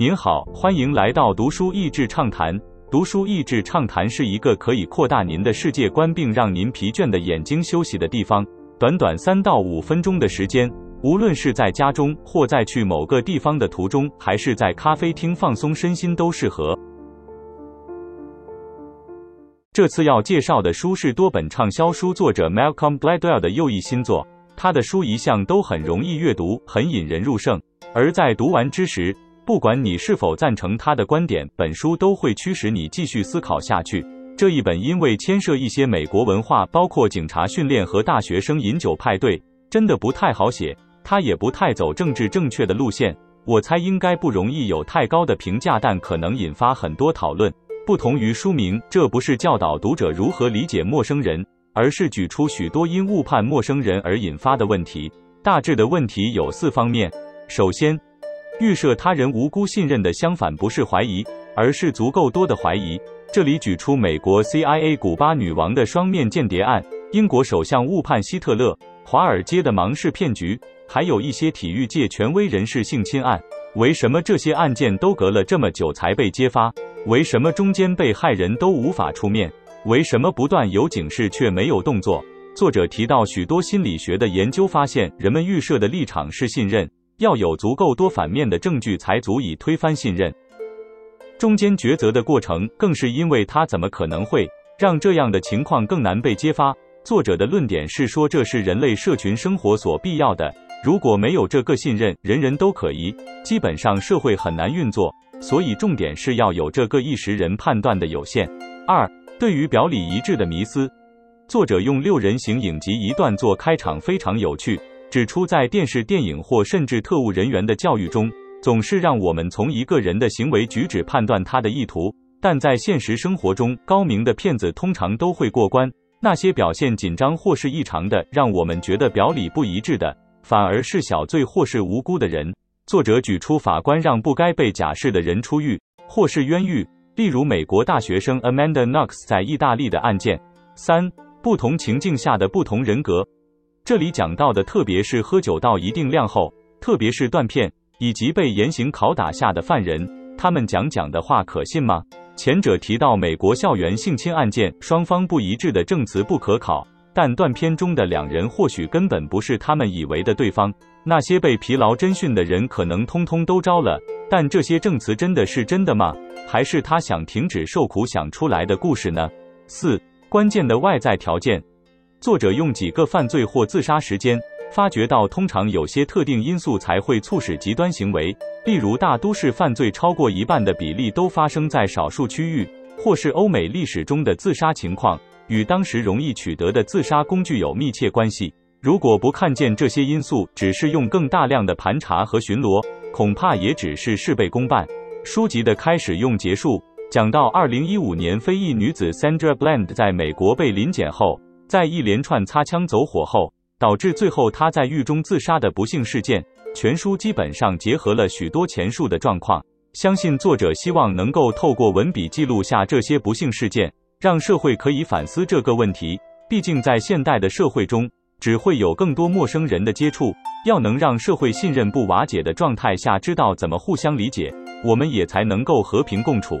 您好，欢迎来到读书益智畅谈。读书益智畅谈是一个可以扩大您的世界观，并让您疲倦的眼睛休息的地方。短短三到五分钟的时间，无论是在家中，或在去某个地方的途中，还是在咖啡厅放松身心，都适合。这次要介绍的书是多本畅销书作者 Malcolm Gladwell 的又一新作。他的书一向都很容易阅读，很引人入胜，而在读完之时，不管你是否赞成他的观点，本书都会驱使你继续思考下去。这一本因为牵涉一些美国文化，包括警察训练和大学生饮酒派对，真的不太好写。他也不太走政治正确的路线，我猜应该不容易有太高的评价，但可能引发很多讨论。不同于书名，这不是教导读者如何理解陌生人，而是举出许多因误判陌生人而引发的问题。大致的问题有四方面。首先，预设他人无辜信任的相反不是怀疑，而是足够多的怀疑。这里举出美国 CIA 古巴女王的双面间谍案、英国首相误判希特勒、华尔街的芒市骗局，还有一些体育界权威人士性侵案。为什么这些案件都隔了这么久才被揭发？为什么中间被害人都无法出面？为什么不断有警示却没有动作？作者提到许多心理学的研究发现，人们预设的立场是信任。要有足够多反面的证据才足以推翻信任，中间抉择的过程更是因为他怎么可能会让这样的情况更难被揭发？作者的论点是说这是人类社群生活所必要的，如果没有这个信任，人人都可疑，基本上社会很难运作。所以重点是要有这个一时人判断的有限。二，对于表里一致的迷思，作者用六人行影集一段做开场，非常有趣。指出，在电视、电影或甚至特务人员的教育中，总是让我们从一个人的行为举止判断他的意图。但在现实生活中，高明的骗子通常都会过关。那些表现紧张或是异常的，让我们觉得表里不一致的，反而是小罪或是无辜的人。作者举出法官让不该被假释的人出狱或是冤狱，例如美国大学生 Amanda Knox 在意大利的案件。三、不同情境下的不同人格。这里讲到的，特别是喝酒到一定量后，特别是断片，以及被严刑拷打下的犯人，他们讲讲的话可信吗？前者提到美国校园性侵案件，双方不一致的证词不可考，但断片中的两人或许根本不是他们以为的对方。那些被疲劳侦讯的人可能通通都招了，但这些证词真的是真的吗？还是他想停止受苦想出来的故事呢？四，关键的外在条件。作者用几个犯罪或自杀时间，发觉到通常有些特定因素才会促使极端行为，例如大都市犯罪超过一半的比例都发生在少数区域，或是欧美历史中的自杀情况与当时容易取得的自杀工具有密切关系。如果不看见这些因素，只是用更大量的盘查和巡逻，恐怕也只是事倍功半。书籍的开始用结束讲到二零一五年非裔女子 Sandra Bland 在美国被临检后。在一连串擦枪走火后，导致最后他在狱中自杀的不幸事件，全书基本上结合了许多前述的状况。相信作者希望能够透过文笔记录下这些不幸事件，让社会可以反思这个问题。毕竟在现代的社会中，只会有更多陌生人的接触。要能让社会信任不瓦解的状态下，知道怎么互相理解，我们也才能够和平共处。